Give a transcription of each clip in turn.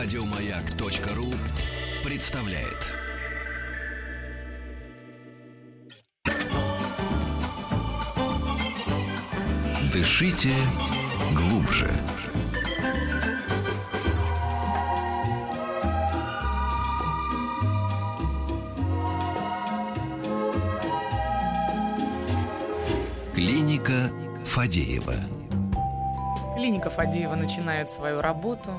Радиомаяк.ру представляет. Дышите глубже. Клиника Фадеева. Клиника Фадеева начинает свою работу.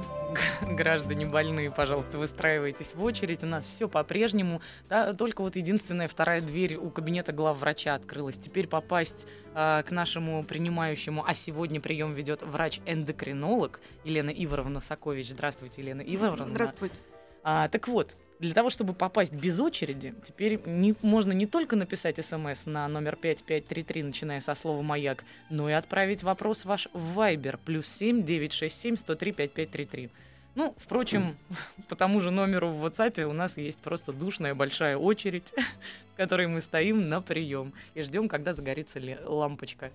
Граждане больные, пожалуйста, выстраивайтесь в очередь. У нас все по-прежнему. Да, только вот единственная вторая дверь у кабинета главврача открылась. Теперь попасть э, к нашему принимающему, а сегодня прием ведет врач-эндокринолог Елена Иворовна Сакович. Здравствуйте, Елена Иворовна. Здравствуйте. А, так вот, для того, чтобы попасть без очереди, теперь не, можно не только написать смс на номер 5533, начиная со слова «Маяк», но и отправить вопрос ваш в Viber плюс 7 967 103 5533. Ну, впрочем, по тому же номеру в WhatsApp у нас есть просто душная большая очередь, в которой мы стоим на прием и ждем, когда загорится лампочка.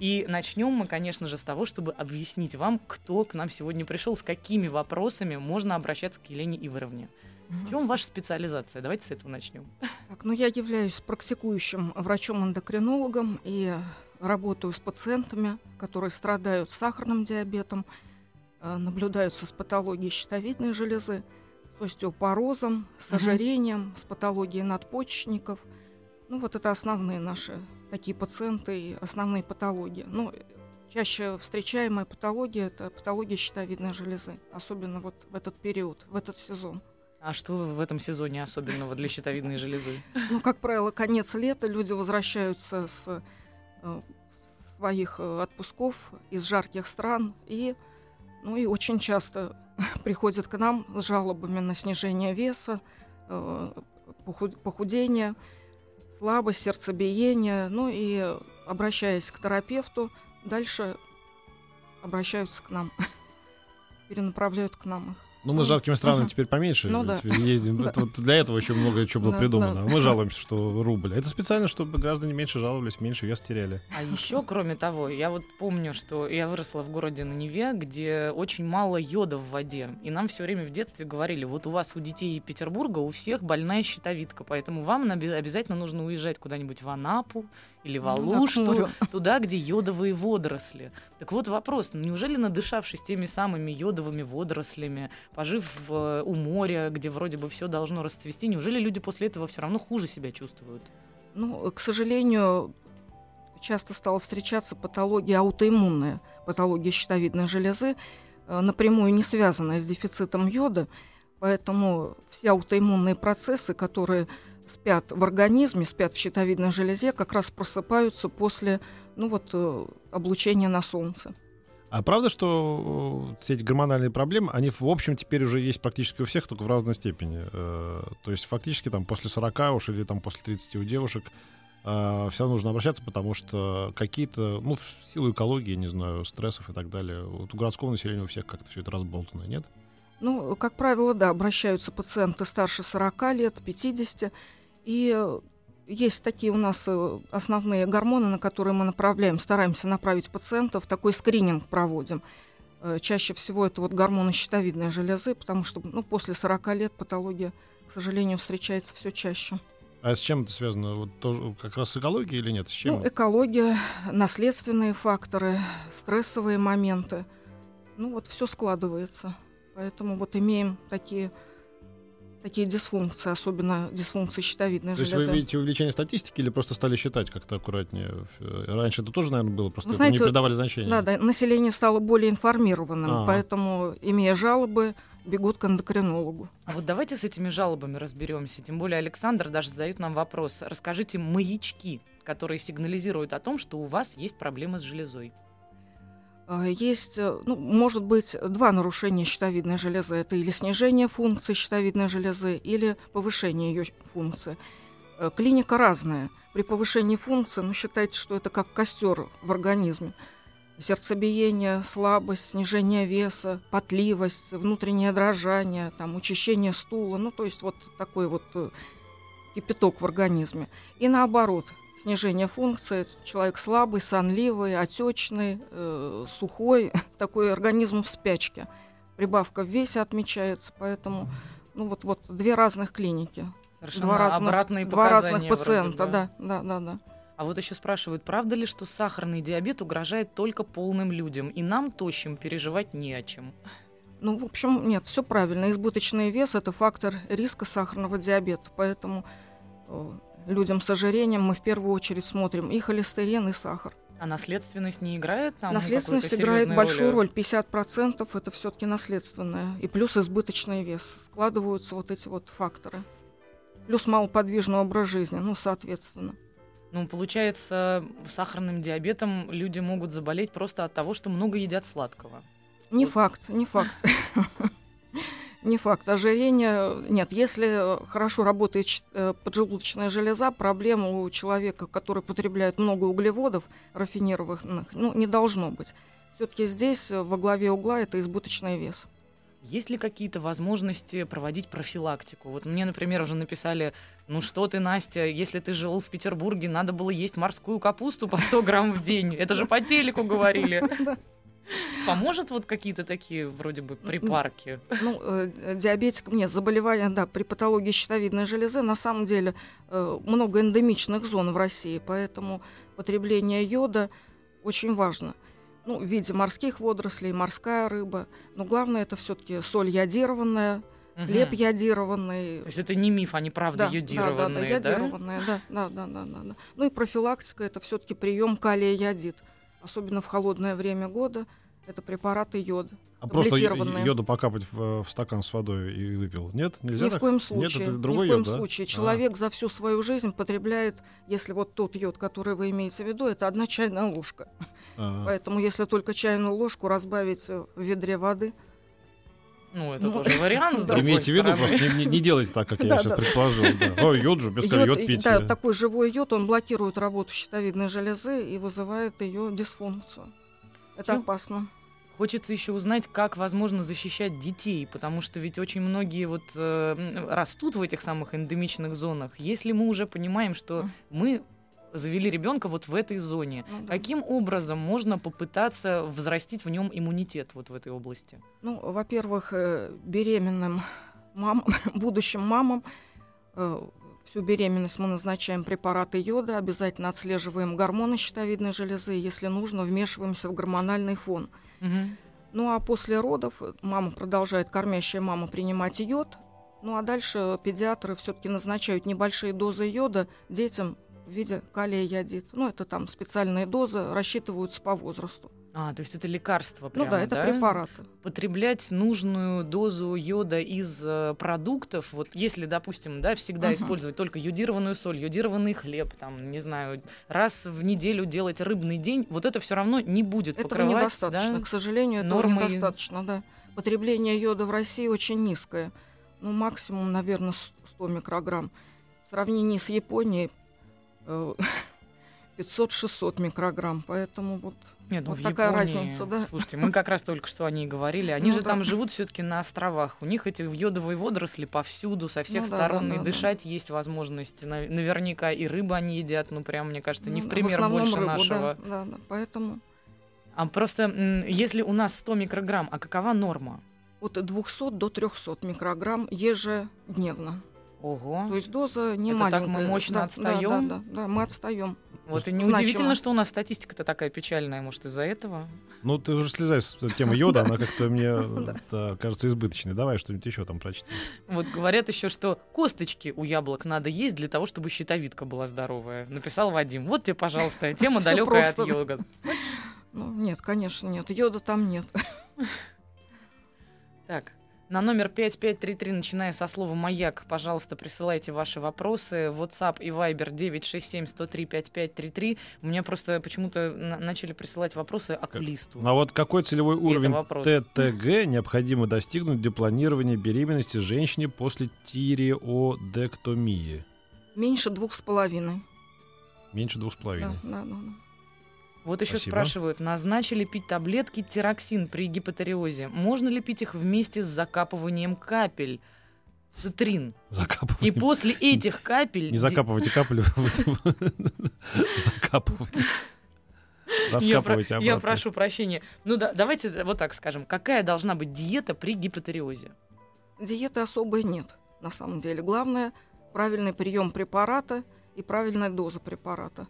И начнем мы, конечно же, с того, чтобы объяснить вам, кто к нам сегодня пришел, с какими вопросами можно обращаться к Елене Иворовне. В чем ваша специализация? Давайте с этого начнем. Так, ну, я являюсь практикующим врачом-эндокринологом и работаю с пациентами, которые страдают сахарным диабетом, наблюдаются с патологией щитовидной железы, с остеопорозом, с ожирением, с патологией надпочечников. Ну, вот это основные наши такие пациенты и основные патологии. Ну, чаще встречаемая патология – это патология щитовидной железы, особенно вот в этот период, в этот сезон. А что в этом сезоне особенного для щитовидной железы? Ну, как правило, конец лета, люди возвращаются с э, своих э, отпусков из жарких стран и, ну, и очень часто приходят к нам с жалобами на снижение веса, э, похудение, слабость, сердцебиение, ну и обращаясь к терапевту, дальше обращаются к нам, перенаправляют к нам их. Ну, мы с жаркими странами uh-huh. теперь поменьше ну, да. ездим. Это вот для этого еще много чего было придумано. Мы жалуемся, что рубль. Это специально, чтобы граждане меньше жаловались, меньше вес теряли. А еще, кроме того, я вот помню, что я выросла в городе на Неве, где очень мало йода в воде. И нам все время в детстве говорили, вот у вас у детей Петербурга у всех больная щитовидка, поэтому вам обязательно нужно уезжать куда-нибудь в Анапу или в ну Алушту, ну, туда, где йодовые водоросли. Так вот вопрос, неужели надышавшись теми самыми йодовыми водорослями, пожив в, у моря, где вроде бы все должно расцвести, неужели люди после этого все равно хуже себя чувствуют? Ну, к сожалению, часто стала встречаться патология аутоиммунная, патология щитовидной железы, э, напрямую не связанная с дефицитом йода, поэтому все аутоиммунные процессы, которые спят в организме, спят в щитовидной железе, как раз просыпаются после ну вот, э, облучения на солнце. А правда, что э, все эти гормональные проблемы, они, в общем, теперь уже есть практически у всех, только в разной степени. Э, то есть фактически там после 40 уж или там после 30 у девушек все равно нужно обращаться, потому что какие-то, ну, в силу экологии, не знаю, стрессов и так далее, вот у городского населения у всех как-то все это разболтано, нет? Ну, как правило, да, обращаются пациенты старше 40 лет, 50, и есть такие у нас э, основные гормоны, на которые мы направляем, стараемся направить пациентов, такой скрининг проводим. Э, чаще всего это вот гормоны щитовидной железы, потому что ну, после 40 лет патология, к сожалению, встречается все чаще. А с чем это связано? Вот тоже, как раз с экологией или нет? С чем? Ну, экология, наследственные факторы, стрессовые моменты. Ну вот все складывается. Поэтому вот имеем такие такие дисфункции, особенно дисфункции щитовидной То железы. То есть вы видите увеличение статистики или просто стали считать как-то аккуратнее? Раньше это тоже, наверное, было, просто знаете, не придавали значения. Да, да, население стало более информированным, А-а-а. поэтому, имея жалобы, бегут к эндокринологу. А вот давайте с этими жалобами разберемся. Тем более Александр даже задает нам вопрос. Расскажите маячки, которые сигнализируют о том, что у вас есть проблемы с железой. А, есть, э, ну, может быть, два нарушения щитовидной железы. Это или снижение функции щитовидной железы, или повышение ее функции. Э, клиника разная. При повышении функции, ну, считайте, что это как костер в организме. Сердцебиение, слабость, снижение веса, потливость, внутреннее дрожание, там, учащение стула. Ну, то есть вот такой вот э, кипяток в организме. И наоборот, снижение функции. Человек слабый, сонливый, отечный, э, сухой, такой организм в спячке. прибавка в весе отмечается, поэтому ну вот вот две разных клиники, Совершенно два разных, два разных пациента, бы. да, да, да, да. А вот еще спрашивают, правда ли, что сахарный диабет угрожает только полным людям, и нам, тощим, переживать не о чем? Ну, в общем, нет, все правильно. Избыточный вес это фактор риска сахарного диабета, поэтому людям с ожирением мы в первую очередь смотрим и холестерин, и сахар. А наследственность не играет там Наследственность играет большую роли? роль. 50% это все-таки наследственное. И плюс избыточный вес. Складываются вот эти вот факторы. Плюс малоподвижный образ жизни, ну, соответственно. Ну, получается, сахарным диабетом люди могут заболеть просто от того, что много едят сладкого. Не Вот. факт, не факт. Не факт. Ожирение нет. Если хорошо работает э, поджелудочная железа, проблем у человека, который потребляет много углеводов рафинированных, ну, не должно быть. Все-таки здесь э, во главе угла это избыточный вес. Есть ли какие-то возможности проводить профилактику? Вот мне, например, уже написали, ну что ты, Настя, если ты жил в Петербурге, надо было есть морскую капусту по 100 грамм в день. Это же по телеку говорили. Поможет вот какие-то такие вроде бы припарки? Ну, э, диабетикам нет, заболевания, да, при патологии щитовидной железы на самом деле э, много эндемичных зон в России, поэтому потребление йода очень важно. Ну, в виде морских водорослей, морская рыба. Но главное это все-таки соль йодированная, хлеб Мгм. йодированный. То есть это не миф, они правда Да, йодированные, да, да, да? йодированные, да, да, да, да, да, да. Ну и профилактика это все-таки прием калия йодид, особенно в холодное время года. Это препараты йода. А просто йоду покапать в, в стакан с водой и выпил. Нет? Нельзя Ни в так? коем Нет, случае. это ни другой в коем йод, да? случае. А. Человек за всю свою жизнь потребляет, если вот тот йод, который вы имеете в виду, это одна чайная ложка. А. Поэтому если только чайную ложку разбавить э, в ведре воды, Ну, это Ну, тоже вариант, с другой Имейте в виду, просто не, не- не делайте так, как я Да, сейчас да. предположил. Да. Ой, йод же, без йод, йод пить. да, такой живой йод, он блокирует работу щитовидной железы и вызывает ее дисфункцию. Это опасно. Хочется еще узнать, как возможно защищать детей, потому что ведь очень многие вот э, растут в этих самых эндемичных зонах. Если мы уже понимаем, что мы завели ребенка вот в этой зоне, Ну, да. каким образом можно попытаться взрастить в нем иммунитет вот в этой области? Ну, во-первых, э, беременным мам, будущим мамам э, всю беременность мы назначаем препараты йода, обязательно отслеживаем гормоны щитовидной железы, если нужно, вмешиваемся в гормональный фон. Ну а после родов э, мама продолжает, кормящая мама, принимать йод. Ну а дальше педиатры все-таки назначают небольшие дозы йода детям в виде калия йодид. Ну это там специальные дозы, рассчитываются по возрасту. А, то есть это лекарство ну прямо, да, это препараты. Потреблять нужную дозу йода из э, продуктов, вот если, допустим, да, всегда Мгм. использовать только йодированную соль, йодированный хлеб, там, не знаю, раз в неделю делать рыбный день, вот это все равно не будет Этого покрывать, недостаточно, да? к сожалению, этого нормы- недостаточно, да. Потребление йода в России очень низкое. Ну, максимум, наверное, 100 микрограмм. В сравнении с Японией 500-600 микрограмм. Поэтому вот Нет, ну Вот в такая Японии, разница, да. Слушайте, мы как раз только что о ней говорили. Они Ну же да. там живут все-таки на островах. У них эти йодовые водоросли повсюду, со всех Ну да, сторон, да, и да, дышать есть возможность. На- Наверняка и рыбу они едят, ну прям, мне кажется, не ну, в пример основном больше рыбу, да, нашего. Да, да. Поэтому А просто если у нас 100 микрограмм, а какова норма? от 200 до 300 микрограмм ежедневно. Ого. То есть доза не Это так маленькая. мы мощно Да, отстаём? Да, да, да, да, мы отстаем. Вот и неудивительно, что у нас статистика-то такая печальная, может, из-за этого. Ну, ты уже слезай с темы йода, она как-то мне да, кажется избыточной. Давай что-нибудь еще там прочти. Вот говорят еще, что косточки у яблок надо есть для того, чтобы щитовидка была здоровая. Написал Вадим. Вот тебе, пожалуйста, тема далекая от йога. Ну, нет, конечно, нет. Йода там нет. Так, на номер 5533, начиная со слова «Маяк», пожалуйста, присылайте ваши вопросы. WhatsApp и Viber 967-103-5533. У меня просто почему-то на- начали присылать вопросы окулисту. Ну, а вот какой целевой уровень. ТТГ необходимо достигнуть для планирования беременности женщине после тиреодектомии? Меньше двух с половиной. Меньше двух с Да, половиной. да, да, да. Вот еще Спасибо. спрашивают, назначили пить таблетки тироксин при гипотериозе. Можно ли пить их вместе с закапыванием капель? Цитрин. Закапывать. И после этих капель... Не закапывайте. Я, про- Раскапывайте я прошу прощения. Ну да, давайте вот так скажем. Какая должна быть диета при гипотериозе? Диеты особой нет, на самом деле. Главное правильный прием препарата и правильная доза препарата.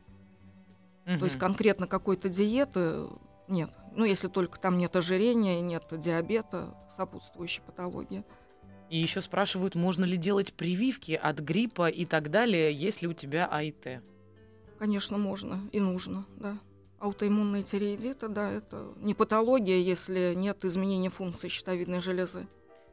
То есть конкретно какой-то диеты нет. Ну, если только там нет ожирения, нет диабета, сопутствующей патологии. И еще спрашивают, можно ли делать прививки от гриппа и так далее, если у тебя АИТ. Конечно, можно и нужно, да. Аутоиммунные тиреидиты, да, это не патология, если нет изменения функции щитовидной железы.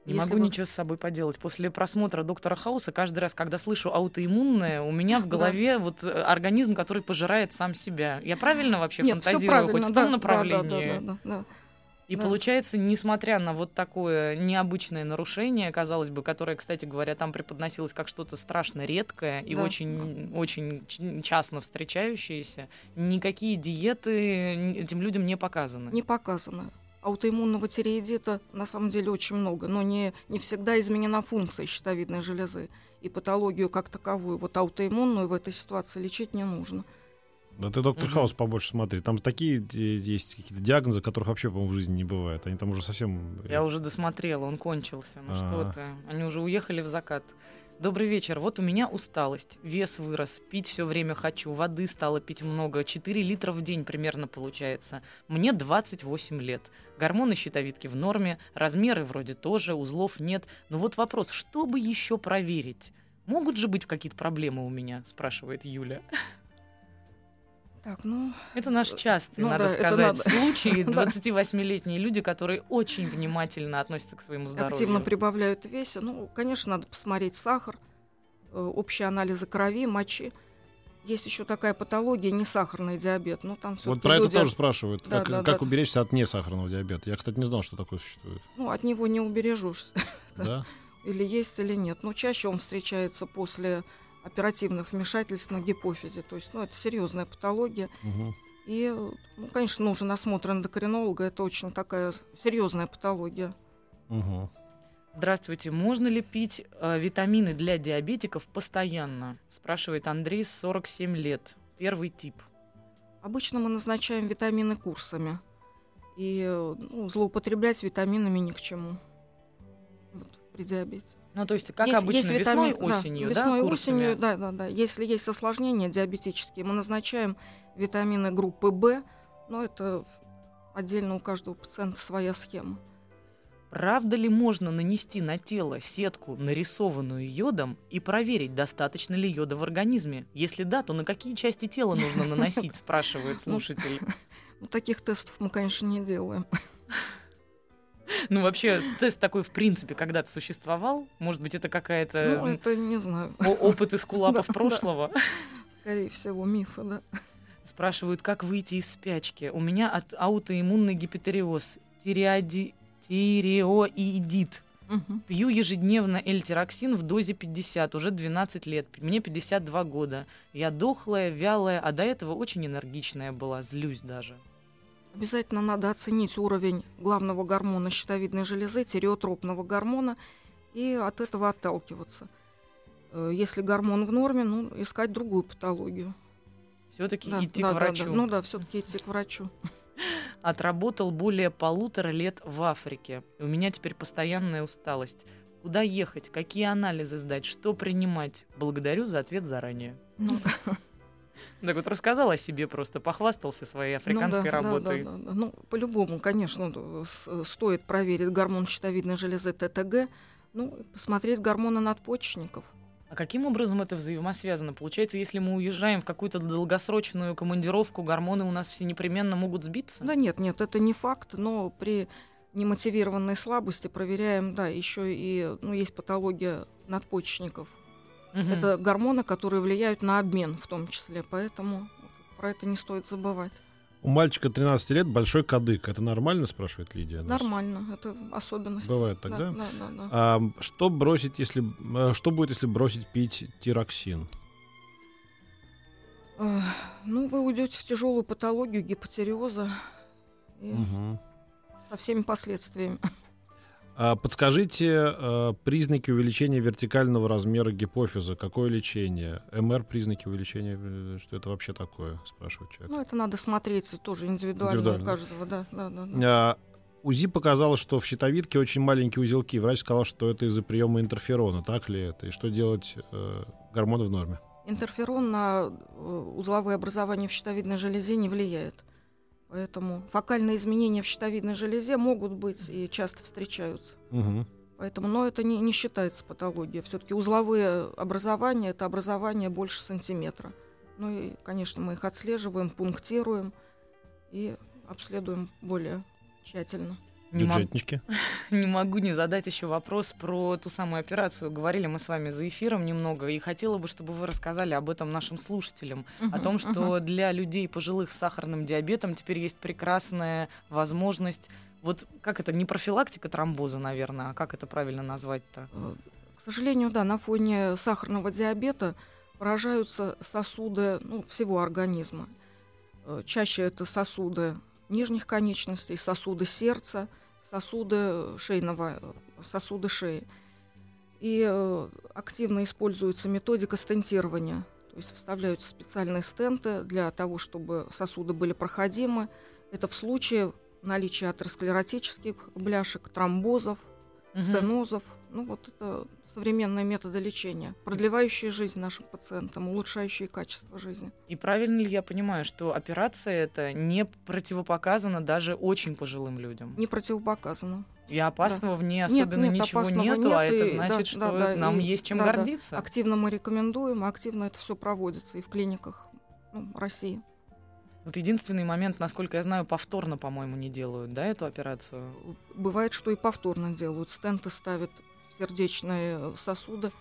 Не Если могу вы- ничего с собой поделать. После просмотра доктора Хауса каждый раз, когда слышу аутоиммунное, у меня в Да. голове вот э, организм, который пожирает сам себя. Я правильно вообще Нет, фантазирую правильно, хоть в да, том да, направлении? Да, да, да, да. И Да. получается, несмотря на вот такое необычное нарушение, казалось бы, которое, кстати говоря, там преподносилось как что-то страшно редкое и Да. очень, очень часто встречающееся, никакие диеты этим людям не показаны. Не показано. Аутоиммунного тиреидита на самом деле очень много, но не, не всегда изменена функция щитовидной железы. И патологию как таковую, вот аутоиммунную в этой ситуации лечить не нужно. Да ты доктор. Хаус побольше смотри. Там такие есть какие-то диагнозы, которых вообще, по-моему, в жизни не бывает. Они там уже совсем... э, Я уже досмотрела, он кончился. Ну что А. ты, они уже уехали в закат. Добрый вечер. Вот у меня усталость, вес вырос, пить все время хочу, воды стало пить много, 4 литра в день примерно получается. Мне 28 лет. Гормоны щитовидки в норме, размеры вроде тоже, узлов нет. Но вот вопрос, что бы еще проверить? Могут же быть какие-то проблемы у меня, спрашивает Юля. Так, ну, Это наш частый, Ну надо да, сказать, надо. случай. Да. 28-летние люди, которые очень внимательно относятся к своему здоровью. активно прибавляют в весе. Ну, конечно, надо посмотреть сахар, э, общие анализы крови, мочи. Есть еще такая патология, не сахарный диабет. Ну, там все Вот про это тоже спрашивают. Да, как да, как да. уберечься от несахарного диабета? Я, кстати, не знал, что такое существует. Ну, от него не убережешься. Да? Или есть, или нет. Но чаще он встречается после оперативных вмешательств на гипофизе. То есть, ну, это серьезная патология. И, ну, конечно, нужен осмотр эндокринолога. Это очень такая серьезная патология. Мгм. Здравствуйте, можно ли пить э, витамины для диабетиков постоянно? Спрашивает Андрей, 47 лет. Первый тип. Обычно мы назначаем витамины курсами. И э, ну, злоупотреблять витаминами ни к чему. Вот, при диабете. Ну, то есть, как Есть- обычно, есть весной, витамин- да, осенью, весной, да, курсами? осенью, да, да, да. Если есть осложнения диабетические, мы назначаем витамины группы В, но это отдельно у каждого пациента своя схема. Правда ли можно нанести на тело сетку, нарисованную йодом, и проверить, достаточно ли йода в организме? Если да, то на какие части тела нужно наносить, спрашивает слушатель. Ну, таких тестов мы, конечно, не делаем. Ну, вообще, тест такой, в принципе, когда-то существовал? Может быть, это какая-то Ну, это не знаю. опыт из кулапов прошлого? Скорее всего, мифы, да. Спрашивают, как выйти из спячки. У меня от аутоиммунный гипотериоз, тиреоди- тиреоидит. Мгм. Пью ежедневно эльтироксин в дозе 50, уже 12 лет. Мне 52 года. Я дохлая, вялая, а до этого очень энергичная была, злюсь даже. Обязательно надо оценить уровень главного гормона щитовидной железы, тиреотропного гормона, и от этого отталкиваться. Э, Если гормон в норме, ну, искать другую патологию. Все-таки Да, идти да, к да, врачу. да. Ну да, все-таки идти к врачу. Отработал более полутора лет в Африке. И у меня теперь постоянная усталость. Куда ехать? Какие анализы сдать? Что принимать? Благодарю за ответ заранее. Ну, Так вот рассказал о себе просто, похвастался своей африканской ну да, работой. да, да, да. Ну, по-любому, конечно, д- с- стоит проверить гормон щитовидной железы ТТГ, ну, посмотреть гормоны надпочечников. А каким образом это взаимосвязано? Получается, если мы уезжаем в какую-то долгосрочную командировку, гормоны у нас все непременно могут сбиться? Да нет, нет, это не факт, но при немотивированной слабости проверяем, да, еще и, ну, есть патология надпочечников. Мгм. Это гормоны, которые влияют на обмен в том числе, поэтому про это не стоит забывать. У мальчика 13 лет большой кадык. Это нормально, спрашивает Лидия? нас? Нормально, это особенность. Бывает так, да? Да, да, да, да. А что бросить, если э, что будет, если бросить пить тироксин? Ну, вы уйдете в тяжелую патологию гипотериоза и Мгм. со всеми последствиями. А подскажите э, признаки увеличения вертикального размера гипофиза. Какое лечение? МР признаки увеличения. э, Что это вообще такое? Спрашивает человек. Ну, это надо смотреть тоже индивидуально, Индивидуально. у каждого, да, да, да, да. А, УЗИ показало, что в щитовидке очень маленькие узелки. Врач сказал, что это из-за приема интерферона. Так ли это? И что делать? Э, гормоны в норме. Интерферон на узловые образования в щитовидной железе не влияет. Поэтому фокальные изменения в щитовидной железе могут быть и часто встречаются. Мгм. Поэтому, но это не, не считается патологией. Все-таки узловые образования это образование больше сантиметра. Ну и, конечно, мы их отслеживаем, пунктируем и обследуем более тщательно. Не могу, Бюджетнички. не могу не задать еще вопрос про ту самую операцию. Говорили мы с вами за эфиром немного, и хотела бы, чтобы вы рассказали об этом нашим слушателям. о том, что для людей пожилых с сахарным диабетом теперь есть прекрасная возможность. Вот как это, не профилактика тромбоза, наверное, а как это правильно назвать-то? Э, К сожалению, да, на фоне сахарного диабета поражаются сосуды ну, всего организма. Э, Чаще это сосуды нижних конечностей, сосуды сердца, сосуды шейного, э, сосуды шеи. И э, активно используется методика стентирования. То есть вставляются специальные стенты для того, чтобы сосуды были проходимы. Это в случае наличия атеросклеротических бляшек, тромбозов, Мгм. стенозов. Ну вот это современные методы лечения, продлевающие жизнь нашим пациентам, улучшающие качество жизни. И правильно ли я понимаю, что операция это не противопоказана даже очень пожилым людям? Не противопоказано. И опасного в ней Нет, особенно нет, ничего опасного нету, а нет, это и- значит, да, что да, да, нам и- есть чем да, да. гордиться. Активно мы рекомендуем, активно это все проводится и в клиниках ну, России. Вот единственный момент, насколько я знаю, повторно, по-моему, не делают, да, эту операцию? Бывает, что и повторно делают. Стенты ставят сердечные сосуды,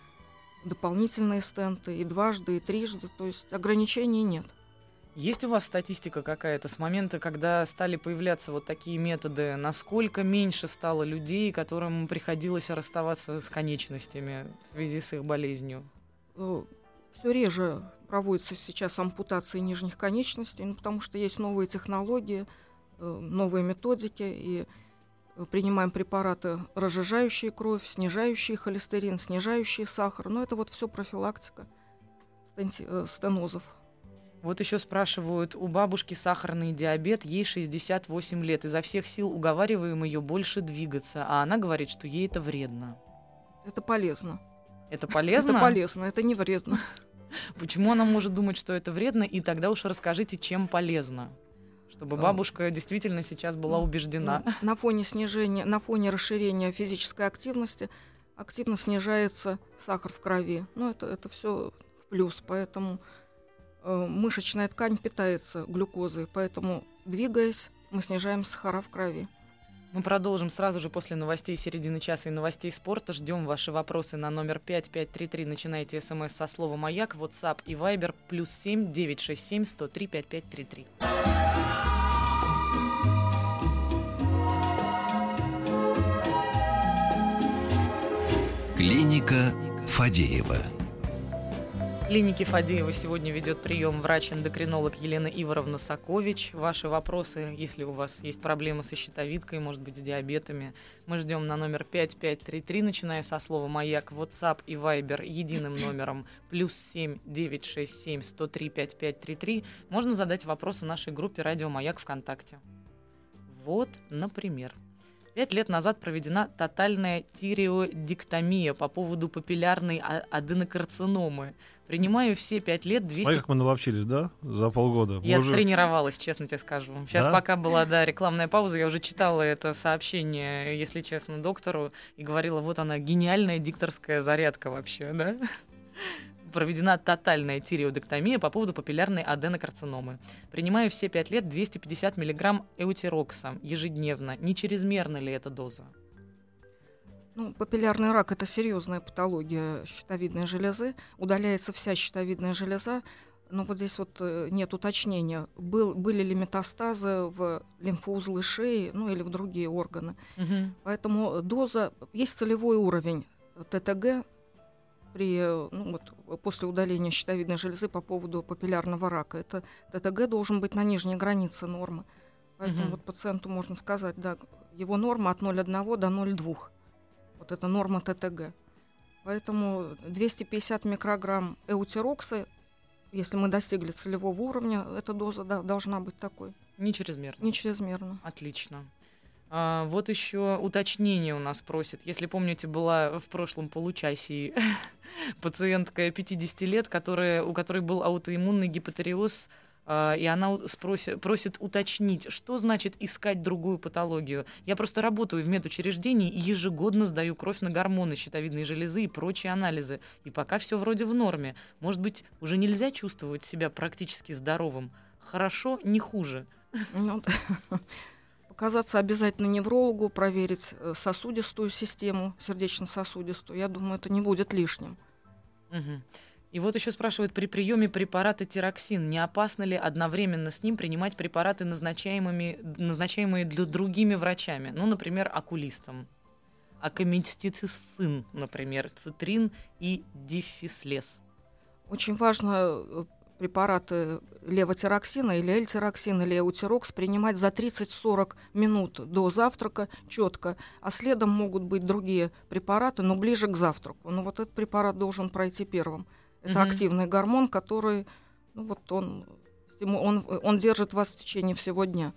дополнительные стенты и дважды, и трижды. То есть ограничений нет. Есть у вас статистика какая-то с момента, когда стали появляться вот такие методы? Насколько меньше стало людей, которым приходилось расставаться с конечностями в связи с их болезнью? Все реже проводятся сейчас ампутации нижних конечностей, ну, потому что есть новые технологии, э, новые методики, и э, принимаем препараты, разжижающие кровь, снижающие холестерин, снижающие сахар. Но это вот все профилактика э, стенозов. Вот еще спрашивают, у бабушки сахарный диабет, ей 68 лет. Изо всех сил уговариваем ее больше двигаться, а она говорит, что ей это вредно. Это полезно. Это полезно? Это полезно, это не вредно. Почему она может думать, что это вредно? И тогда уж расскажите, чем полезно. Чтобы бабушка действительно сейчас была убеждена. На фоне снижения, на фоне расширения физической активности активно снижается сахар в крови. Ну, это, это все в плюс, поэтому э, мышечная ткань питается глюкозой, поэтому, двигаясь, мы снижаем сахара в крови. Мы продолжим сразу же после новостей середины часа и новостей спорта. Ждем ваши вопросы на номер 5533. Начинайте смс со слова «Маяк», WhatsApp и Viber плюс 7 967 103 5533. Клиника Фадеева. Клинике Фадеева сегодня ведет прием врач-эндокринолог Елена Иворовна Сакович. Ваши вопросы, если у вас есть проблемы со щитовидкой, может быть, с диабетами, мы ждем на номер 5533, начиная со слова «Маяк», WhatsApp и Viber единым номером плюс 7 967 103 5533. Можно задать вопрос в нашей группе «Радио Маяк» ВКонтакте. Вот, например. Пять лет назад проведена тотальная тиреодиктомия по поводу папиллярной аденокарциномы. Принимаю все пять лет 200... Смотри, как мы наловчились, да? За полгода. Я уже- тренировалась, честно тебе скажу. Сейчас Да? пока была, да, рекламная пауза, я уже читала это сообщение, если честно, доктору, и говорила, вот она, гениальная дикторская зарядка вообще, да? Проведена тотальная тиреодектомия по поводу папиллярной аденокарциномы. Принимаю все пять лет 250 миллиграмм эутирокса ежедневно. Не чрезмерна ли эта доза? Ну, папиллярный рак – это серьезная патология щитовидной железы. Удаляется вся щитовидная железа. Но вот здесь вот э, нет уточнения, был, были ли метастазы в лимфоузлы шеи, ну или в другие органы. Мгм. Поэтому доза, есть целевой уровень ТТГ при, э, ну, вот, после удаления щитовидной железы по поводу папиллярного рака. Это ТТГ должен быть на нижней границе нормы. Поэтому Мгм. вот пациенту можно сказать, да, его норма от 0,1 до 0,2 Вот это норма ТТГ. Поэтому 250 микрограмм эутирокса, если мы достигли целевого уровня, эта доза да, должна быть такой. Не чрезмерно. Не чрезмерно. Отлично. А, вот еще уточнение у нас просит. Если помните, была в прошлом получасе пациентка 50 лет, которая, у которой был аутоиммунный гипотериоз а, и она спросит, просит уточнить, что значит искать другую патологию. Я просто работаю в медучреждении и ежегодно сдаю кровь на гормоны, щитовидные железы и прочие анализы. И пока все вроде в норме. Может быть, уже нельзя чувствовать себя практически здоровым. Хорошо, не хуже. Ну, показаться обязательно неврологу, проверить э, сосудистую систему, сердечно-сосудистую. Я думаю, это не будет лишним. Угу. И вот еще спрашивают, при приеме препарата тироксин, не опасно ли одновременно с ним принимать препараты, назначаемыми, назначаемые для другими врачами? Ну, например, окулистом. Акамистицин, например, цитрин и дифислез. Очень важно э, препараты левотироксина или эльтироксин или эутирокс принимать за 30-40 минут до завтрака четко, а следом могут быть другие препараты, но ближе к завтраку. Но вот этот препарат должен пройти первым. Это угу. активный гормон, который, ну вот он, он, он держит вас в течение всего дня.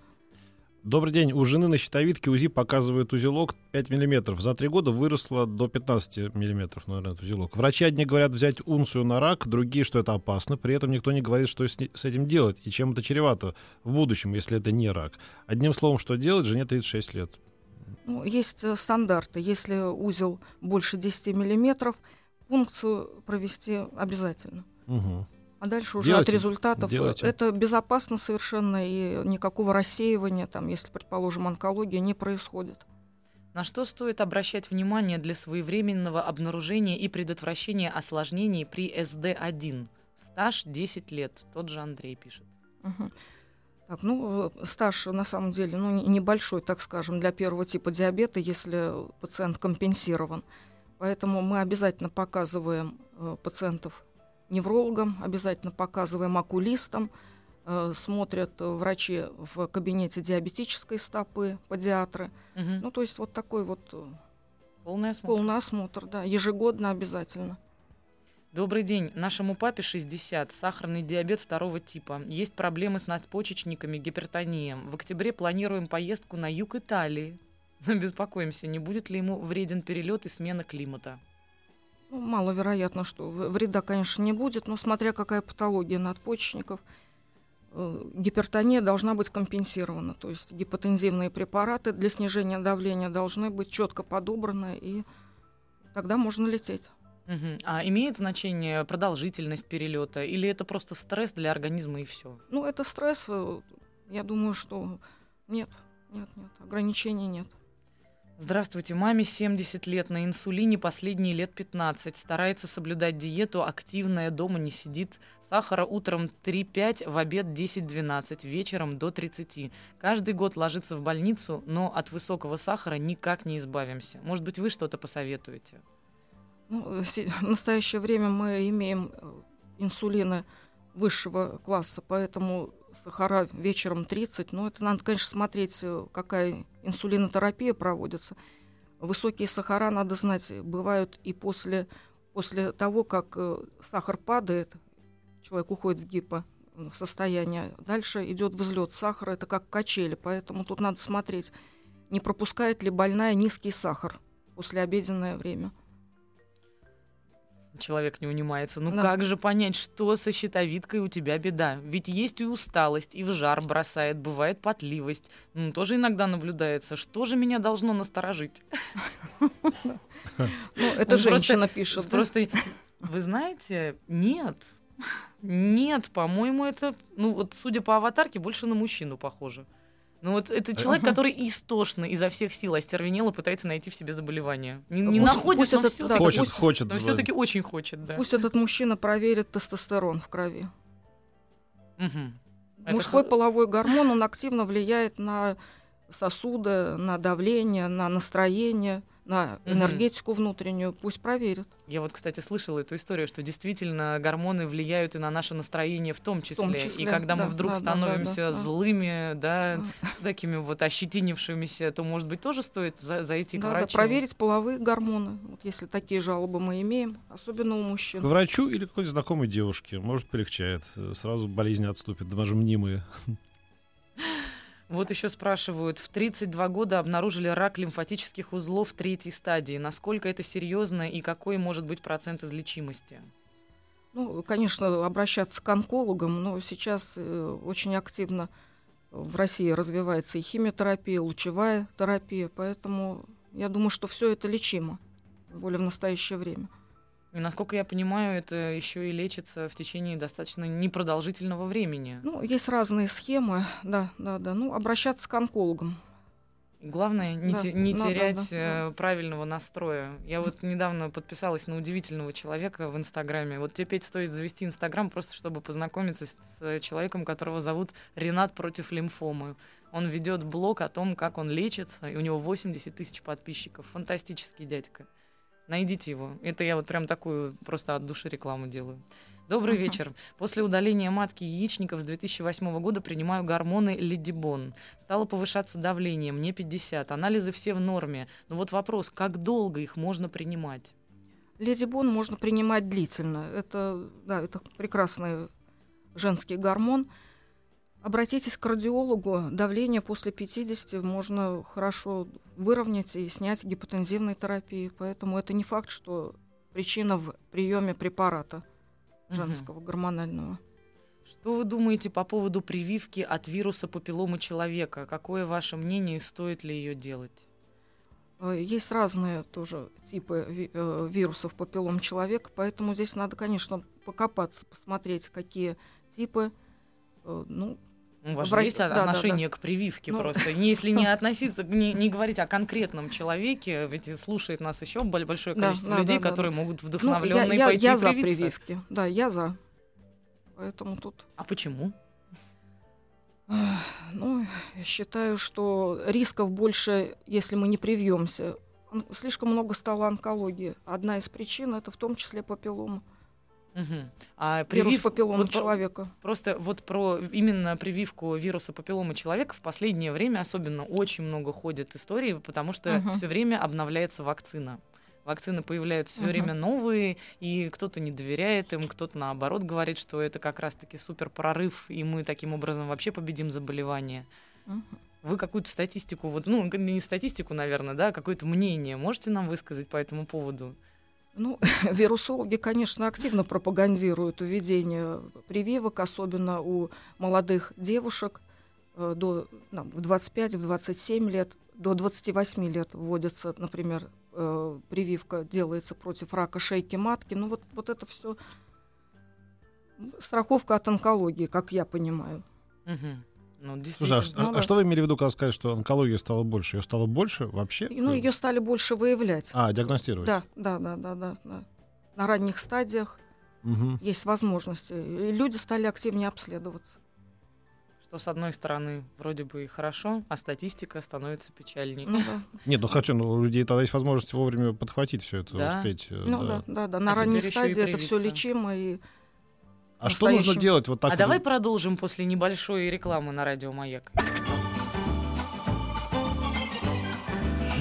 Добрый день. У жены на щитовидке УЗИ показывает узелок 5 мм. За три года выросло до 15 мм, наверное, этот узелок. Врачи одни говорят взять унцию на рак, другие, что это опасно. При этом никто не говорит, что с, с этим делать и чем это чревато в будущем, если это не рак. Одним словом, что делать, жене 36 лет. Ну, есть э, стандарты. Если узел больше 10 миллиметров, функцию провести обязательно. Угу. А дальше уже делайте, от результатов делайте. это безопасно совершенно и никакого рассеивания, там, если, предположим, онкология не происходит. На что стоит обращать внимание для своевременного обнаружения и предотвращения осложнений при СД1? Стаж 10 лет, тот же Андрей пишет. Угу. Так, ну, стаж на самом деле ну, небольшой, так скажем, для первого типа диабета, если пациент компенсирован. Поэтому мы обязательно показываем э, пациентов неврологам, обязательно показываем окулистам, э, смотрят врачи в кабинете диабетической стопы, педиатры. Угу. Ну, то есть вот такой вот э, полный осмотр. полный осмотр, да, ежегодно обязательно. Добрый день. Нашему папе 60, сахарный диабет второго типа. Есть проблемы с надпочечниками, гипертонием. В октябре планируем поездку на юг Италии. Но беспокоимся, не будет ли ему вреден перелет и смена климата. Ну, маловероятно, что вреда, конечно, не будет, но смотря какая патология надпочечников, э, гипертония должна быть компенсирована. То есть гипотензивные препараты для снижения давления должны быть четко подобраны, и тогда можно лететь. Угу. А имеет значение продолжительность перелета или это просто стресс для организма и все? Ну, это стресс. Э, я думаю, что нет, нет, нет, ограничений нет. Здравствуйте, маме 70 лет, на инсулине последние лет 15. Старается соблюдать диету, активная, дома не сидит. Сахара утром 3-5, в обед 10-12, вечером до 30. Каждый год ложится в больницу, но от высокого сахара никак не избавимся. Может быть, вы что-то посоветуете? Ну, в настоящее время мы имеем э, инсулины высшего класса, поэтому сахара вечером 30. Но это надо, конечно, смотреть, э, какая инсулинотерапия проводится. Высокие сахара, надо знать, бывают и после, после того, как э, сахар падает, человек уходит в гипо в состояние. Дальше идет взлет сахара, это как качели, поэтому тут надо смотреть, не пропускает ли больная низкий сахар после обеденное время человек не унимается. Ну да. как же понять, что со щитовидкой у тебя беда? Ведь есть и усталость, и в жар бросает, бывает потливость. Ну, тоже иногда наблюдается. Что же меня должно насторожить? Ну, это женщина пишет. Просто, вы знаете, нет. Нет, по-моему, это, ну вот судя по аватарке, больше на мужчину похоже. Ну вот это человек, uh-huh. который истошно изо всех сил остервенело пытается найти в себе заболевание. Не, не пусть, находит, пусть но этот, все-таки, хочет, пусть, хочет, но все-таки очень хочет, да. Пусть этот мужчина проверит тестостерон в крови. Угу. Мужской это... половой гормон, он активно влияет на сосуды, на давление, на настроение, на энергетику внутреннюю, пусть проверят. Я вот, кстати, слышала эту историю, что действительно гормоны влияют и на наше настроение в том числе. числе, и когда мы да, вдруг да, да, да, становимся да. злыми, да, такими вот ощетинившимися, то, может быть, тоже стоит за- зайти к Да, да, врачу? проверить половые гормоны, вот если такие жалобы мы имеем, особенно у К мужчин. врачу или к какой-то знакомой девушке. Может, полегчает. Сразу болезни отступят, даже мнимые. Вот еще спрашивают, в 32 года обнаружили рак лимфатических узлов третьей стадии. Насколько это серьезно и какой может быть процент излечимости? Ну, конечно, обращаться к онкологам, но сейчас э, очень активно в России развивается и химиотерапия, и лучевая терапия, поэтому я думаю, что все это лечимо, более в настоящее время. И, насколько я понимаю, это еще и лечится в течение достаточно непродолжительного времени. Ну, есть разные схемы, да, да, да. Ну, обращаться к онкологам. Главное не, Да, те- не да, да, терять да, э, правильного настроя. Я вот недавно подписалась на удивительного человека в Инстаграме. Вот теперь стоит завести Инстаграм просто, чтобы познакомиться с, с человеком, которого зовут Ренат против лимфомы. Он ведет блог о том, как он лечится, и у него 80 тысяч подписчиков. Фантастический дядька. Найдите его. Это я вот прям такую просто от души рекламу делаю. Добрый Ага. вечер. После удаления матки яичников с 2008 года принимаю гормоны Лидибон. Стало повышаться давление, мне 50. Анализы все в норме. Но вот вопрос, как долго их можно принимать? Леди Бон можно принимать длительно. Это, да, это прекрасный женский гормон. Обратитесь к кардиологу. Давление после 50 можно хорошо выровнять и снять гипотензивной терапией. Поэтому это не факт, что причина в приеме препарата женского гормонального. Что вы думаете по поводу прививки от вируса папилломы человека? Какое ваше мнение и стоит ли ее делать? Э, Есть разные тоже типы ви- э, вирусов папиллом человека, поэтому здесь надо, конечно, покопаться, посмотреть, какие типы. Э, Ну, У вас России- есть да, да, отношение к прививке Ну. просто. Если не относиться, не, не говорить о конкретном человеке, ведь слушает нас еще боль- большое Да, количество да, людей, да, да, которые могут ну, я, вдохновленные я- пойти я и за прививки. Да, я за. Поэтому тут, А почему? ну, я считаю, что рисков больше, если мы не привьемся. Слишком много стало онкологии. Одна из причин это в том числе папиллома. Мгм. А Вирус привив- папиллома вот человека. Просто вот про именно прививку вируса папилломы человека в последнее время особенно очень много ходит историй, потому что Мгм. все время обновляется вакцина. Вакцины появляются все Мгм. время новые, и кто-то не доверяет им, кто-то наоборот говорит, что это как раз-таки супер прорыв, и мы таким образом вообще победим заболевание. Мгм. Вы какую-то статистику, вот, ну, не статистику, наверное, да, какое-то мнение можете нам высказать по этому поводу? Ну, вирусологи, конечно, активно пропагандируют введение прививок, особенно у молодых девушек э, до, ну, в 25-27 лет, до 28 лет вводится, например, э, прививка делается против рака шейки матки. Ну вот, вот это все страховка от онкологии, как я понимаю. Мгм. Ну, Слушай, а, действительно. а- Ну а да. что вы имели в виду, когда сказали, что онкология стала больше? Ее стало больше вообще? И, Ну, ее стали больше выявлять. А, диагностировать? Да, да, да, да, да, да. На ранних стадиях Мгм. есть возможности. И люди стали активнее обследоваться. Что, с одной стороны, вроде бы и хорошо, а статистика становится печальней. Ну да. Нет, ну хочу, ну, у людей тогда есть возможность вовремя подхватить все это, Да. успеть. э, Ну да. да, да, да. На А ранней стадии это все лечимо и А что нужно делать вот так а вот? давай продолжим после небольшой рекламы на радио Маяк.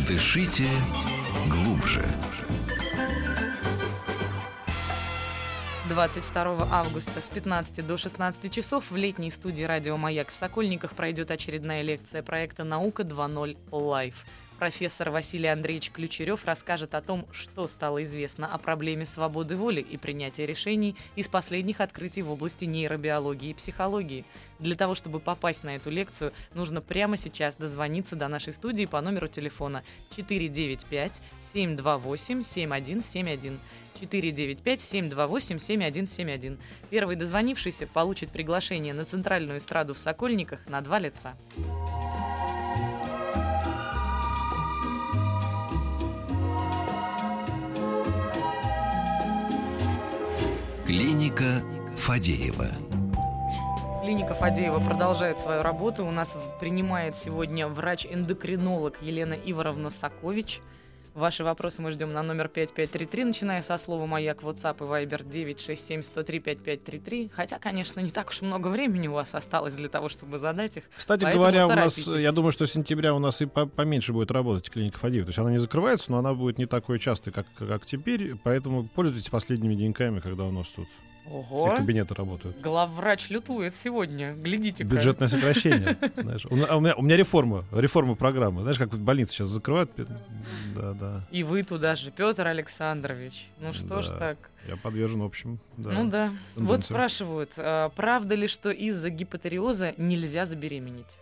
Дышите глубже. 22 августа с 15 до 16 часов в летней студии радио Маяк в Сокольниках пройдет очередная лекция проекта «Наука 2.0 Live». Профессор Василий Андреевич Ключарев расскажет о том, что стало известно о проблеме свободы воли и принятия решений из последних открытий в области нейробиологии и психологии. Для того, чтобы попасть на эту лекцию, нужно прямо сейчас дозвониться до нашей студии по номеру телефона 495 728 7171. 495-728-7171. Первый дозвонившийся получит приглашение на центральную эстраду в Сокольниках на два лица. Клиника Фадеева. Клиника Фадеева продолжает свою работу. У нас принимает сегодня врач-эндокринолог Елена Иваровна Сакович. Ваши вопросы мы ждем на номер 5533, начиная со слова «Маяк», WhatsApp и Viber 967-103-5533. Хотя, конечно, не так уж много времени у вас осталось для того, чтобы задать их. Кстати говоря, у нас, я думаю, что с сентября у нас и по- поменьше будет работать клиника Фадеева. То есть она не закрывается, но она будет не такой частой, как, как теперь. Поэтому пользуйтесь последними деньками, когда у нас тут Ого! все кабинеты работают. Главврач лютует сегодня. Глядите Бюджетное сокращение. знаешь. У, а у меня, у меня реформа, реформа программы. Знаешь, как вот больницы сейчас закрывают. Да, да. И вы туда же, Петр Александрович. Ну что ж Да. так? Я подвержен общим. Да. Ну да. Вот тенденциям. спрашивают, а, правда ли, что из-за гипотериоза нельзя забеременеть?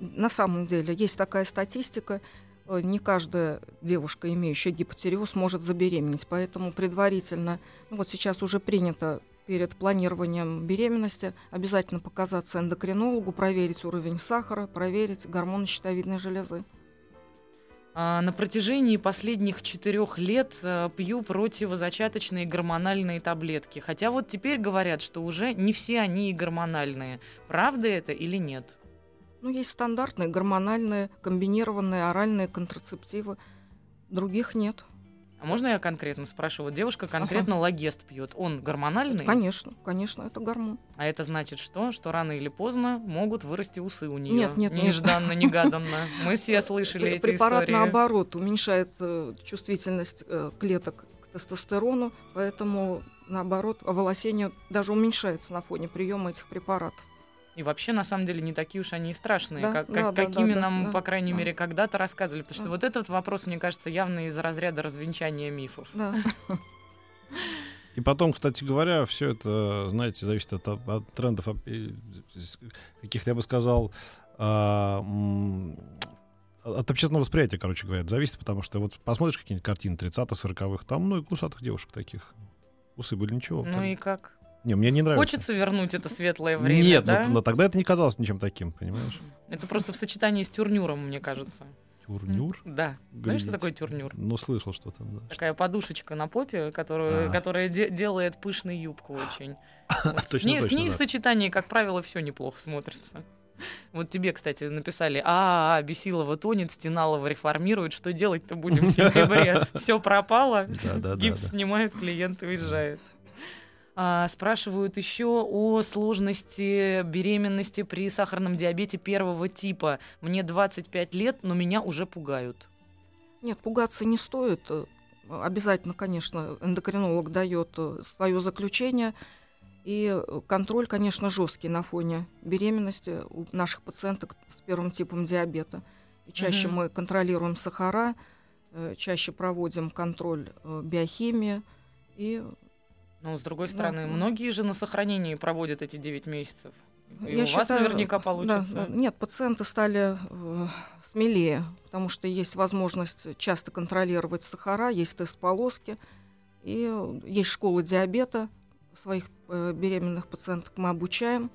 На самом деле есть такая статистика. Э, Не каждая девушка, имеющая гипотериоз, может забеременеть. Поэтому предварительно, ну вот сейчас уже принято перед планированием беременности обязательно показаться эндокринологу, проверить уровень сахара, проверить гормоны щитовидной железы. А, На протяжении последних четырех лет э, пью противозачаточные гормональные таблетки. Хотя вот теперь говорят, что уже не все они и гормональные. Правда это или нет? Ну, есть стандартные гормональные, комбинированные оральные контрацептивы. Других нет. А можно я конкретно спрошу? Вот девушка конкретно лагест пьет. Он гормональный? Конечно, конечно, это гормон. А это значит что? Что рано или поздно могут вырасти усы у нее. Нет, нет, нет. Нежданно, негаданно. Мы все слышали эти Препарат, истории. наоборот, уменьшает э, чувствительность э, клеток к тестостерону, поэтому, наоборот, оволосение даже уменьшается на фоне приема этих препаратов. И вообще, на самом деле, не такие уж они и страшные, Да, как, да, как- да, какими да, нам, да, по крайней да. мере, когда-то рассказывали. Потому что Да. вот этот вопрос, мне кажется, явно из разряда развенчания мифов. Да. И потом, кстати говоря, все это, знаете, зависит от, от трендов, каких-то, я бы сказал, а, от общественного восприятия, короче говоря, это зависит, потому что вот посмотришь какие-нибудь картины 30-х, 40-х, там много усатых девушек таких. Усы были ничего. Ну там. и как? Не, мне не нравится. Хочется вернуть это светлое время, Нет, да? но, но тогда это не казалось ничем таким, понимаешь? Это просто в сочетании с тюрнюром, мне кажется. Тюрнюр? Да. Знаешь, Глядите. что такое тюрнюр? Ну, слышал что-то, да. Такая подушечка на попе, которую, А. которая де- делает пышную юбку очень. Вот с, Точно, ней, с точно, ней в да. сочетании, как правило, все неплохо смотрится. Вот тебе, кстати, написали, а, -а, -а Бесилова тонет, Стеналова реформирует, что делать-то будем в сентябре? Все пропало, гипс снимают, клиент уезжает. А, спрашивают еще о сложности беременности при сахарном диабете первого типа. Мне 25 лет, но меня уже пугают. Нет, пугаться не стоит. Э, Обязательно, конечно, эндокринолог дает свое заключение. И э, контроль, конечно, жесткий на фоне беременности у наших пациенток с первым типом диабета. И чаще Мгм. мы контролируем сахара, э, чаще проводим контроль э, биохимии. И Но, с другой Да. стороны, многие же на сохранении проводят эти 9 месяцев. И Я у вас считаю, наверняка да, получится. да. Нет, пациенты стали э, смелее, потому что есть возможность часто контролировать сахара, есть тест полоски, и э, есть школы диабета. Своих э, беременных пациенток мы обучаем,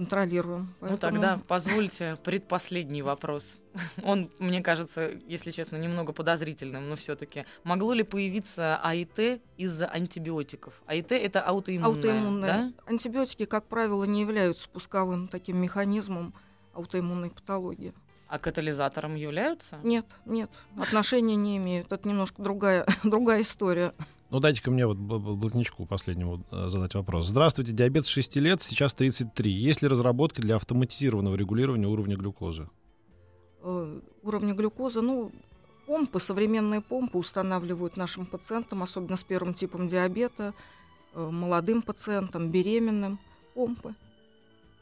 контролируем. Ну Поэтому- тогда позвольте предпоследний вопрос. Он, мне кажется, если честно, немного подозрительным, но все-таки. Могло ли появиться АИТ из-за антибиотиков? АИТ это аутоиммунная, аутоиммунные да? антибиотики, как правило, не являются пусковым таким механизмом аутоиммунной патологии. А катализатором являются? Нет, нет, отношения не имеют. Это немножко другая, другая история. Ну, дайте-ка мне вот блатничку последнему э, задать вопрос. Здравствуйте, диабет с 6 лет, сейчас 33. Есть ли разработки для автоматизированного регулирования уровня глюкозы? э, уровня глюкозы. Ну, помпы, современные помпы устанавливают нашим пациентам, особенно с первым типом диабета, э, молодым пациентам, беременным, помпы,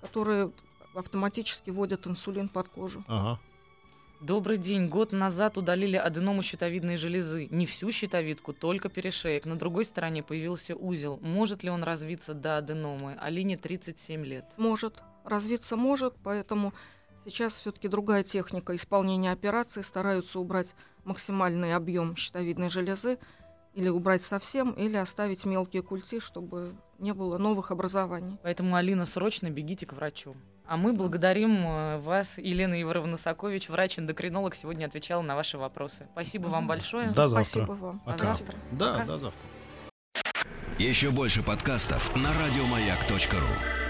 которые автоматически вводят инсулин под кожу. Ага. Добрый день. Год назад удалили аденому щитовидной железы. Не всю щитовидку, только перешеек. На другой стороне появился узел. Может ли он развиться до аденомы? Алине 37 лет. Может, развиться может, поэтому сейчас все-таки другая техника исполнения операции. Стараются убрать максимальный объем щитовидной железы, или убрать совсем, или оставить мелкие культи, чтобы не было новых образований. Поэтому, Алина, срочно бегите к врачу. А мы благодарим э, вас, Елена Егоровна Сакович, врач-эндокринолог, сегодня отвечала на ваши вопросы. Спасибо вам большое. До завтра. Спасибо вам. До Пока. завтра. Да, Пока. до завтра. Еще больше подкастов на радиомаяк.ру.